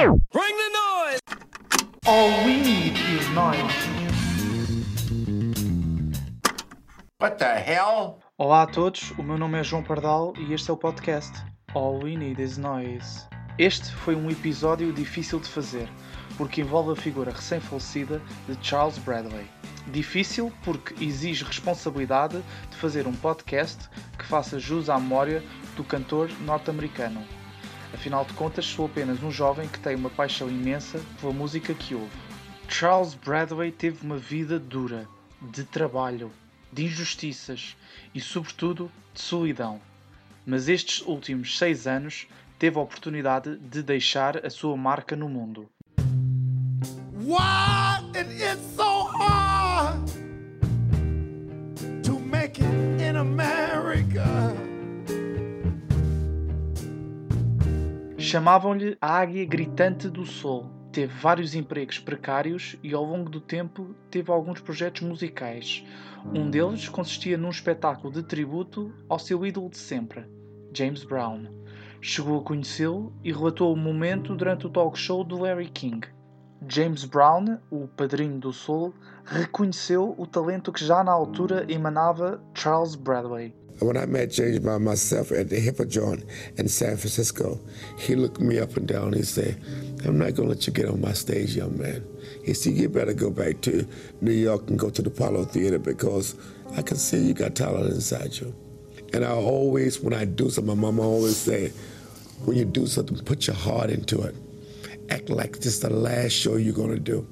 Bring the noise! All we need is noise. What the hell? Olá a todos, o meu nome é João Pardal e este é o podcast All We Need Is Noise. Este foi um episódio difícil de fazer, porque envolve a figura recém-falecida de Charles Bradley. Difícil porque exige responsabilidade de fazer um podcast que faça jus à memória do cantor norte-americano. Afinal de contas, sou apenas um jovem que tem uma paixão imensa pela música que ouve. Charles Bradley teve uma vida dura, de trabalho, de injustiças e, sobretudo, de solidão. Mas estes últimos seis anos teve a oportunidade de deixar a sua marca no mundo. Why it is so hard to make it Chamavam-lhe a Águia Gritante do Sol. Teve vários empregos precários e, ao longo do tempo, teve alguns projetos musicais. Um deles consistia num espetáculo de tributo ao seu ídolo de sempre, James Brown. Chegou a conhecê-lo e relatou o momento durante o talk show do Larry King. James Brown, o padrinho do soul, reconheceu o talento que já na altura emanava Charles Bradley. When I met James by myself at the Hippodrome in San Francisco, he looked me up and down. He said, I'm not going to let you get on my stage, young man. He said, You better go back to New York and go to the Apollo Theater because I can see you got talent inside you. And I always, when I do something, my mama always say, When you do something, put your heart into it. Act like this is the last show you're going to do.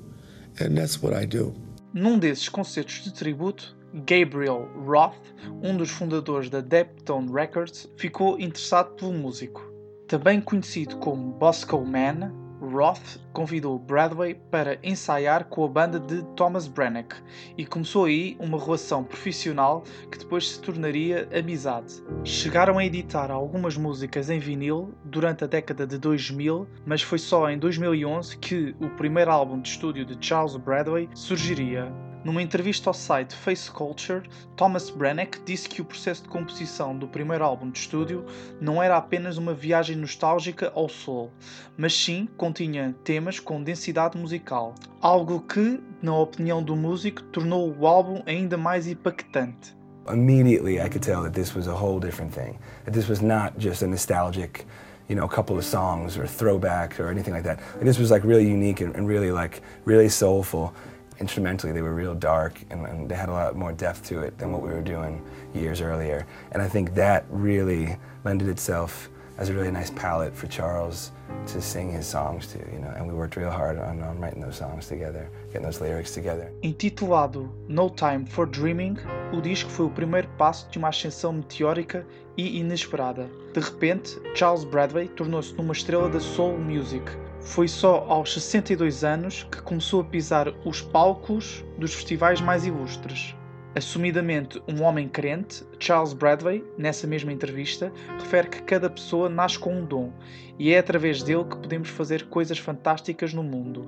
And that's what I do. Num desses concertos de tributo, Gabriel Roth, um dos fundadores da Deptone Records, ficou interessado pelo músico. Também conhecido como Bosco Man, Roth convidou Bradley para ensaiar com a banda de Thomas Branagh e começou aí uma relação profissional que depois se tornaria amizade. Chegaram a editar algumas músicas em vinil durante a década de 2000, mas foi só em 2011 que o primeiro álbum de estúdio de Charles Bradley surgiria. Numa entrevista ao site Face Culture, Thomas Branagh disse que o processo de composição do primeiro álbum de estúdio não era apenas uma viagem nostálgica ao soul, mas sim continha temas com densidade musical, algo que, na opinião do músico, tornou o álbum ainda mais impactante. Immediately, I could tell that this was a whole different thing. That this was not just a nostalgic, you know, a couple of songs or throwbacks or anything like that. This was like really unique and really like really soulful. Instrumentally they were real dark and, and, they had a lot more depth to it than what we were doing years earlier. And I think that really lended itself as a really nice palette for Charles to sing his songs to, you know, and we worked real hard on, on writing those songs together, getting those lyrics together. Intitulado No Time for Dreaming, o disco foi o primeiro passo de uma ascensão meteórica e inesperada. De repente, Charles Bradley tornou-se numa estrela da soul music, foi só aos 62 anos que começou a pisar os palcos dos festivais mais ilustres. Assumidamente um homem crente, Charles Bradley, nessa mesma entrevista, refere que cada pessoa nasce com um dom e é através dele que podemos fazer coisas fantásticas no mundo.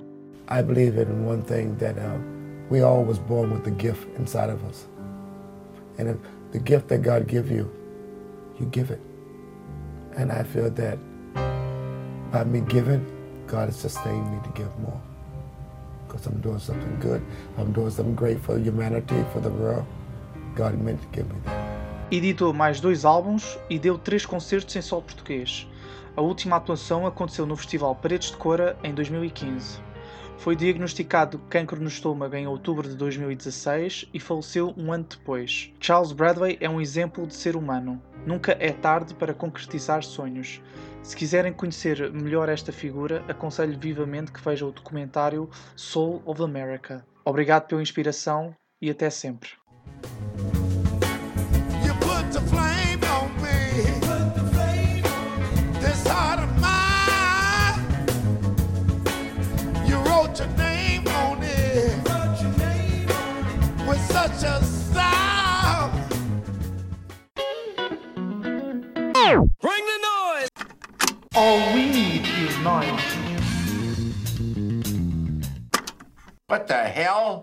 I believe in one thing that uh, we all was born with the gift inside of us. And the gift that God give you, you give it. And I feel that by me giving, God is sustaining me to give more. Because I'm doing something good. I'm doing something great for humanity, for the world. God meant to give me that. Editou mais dois álbuns e deu três concertos em solo português. A última atuação aconteceu no Festival Paredes de Cora em 2015. Foi diagnosticado cancro no estômago em outubro de 2016 e faleceu um ano depois. Charles Bradley é um exemplo de ser humano. Nunca é tarde para concretizar sonhos. Se quiserem conhecer melhor esta figura, aconselho vivamente que vejam o documentário Soul of America. Obrigado pela inspiração e até sempre. Wrote your name on it. With such a style. Bring the noise! All we need is noise. What the hell?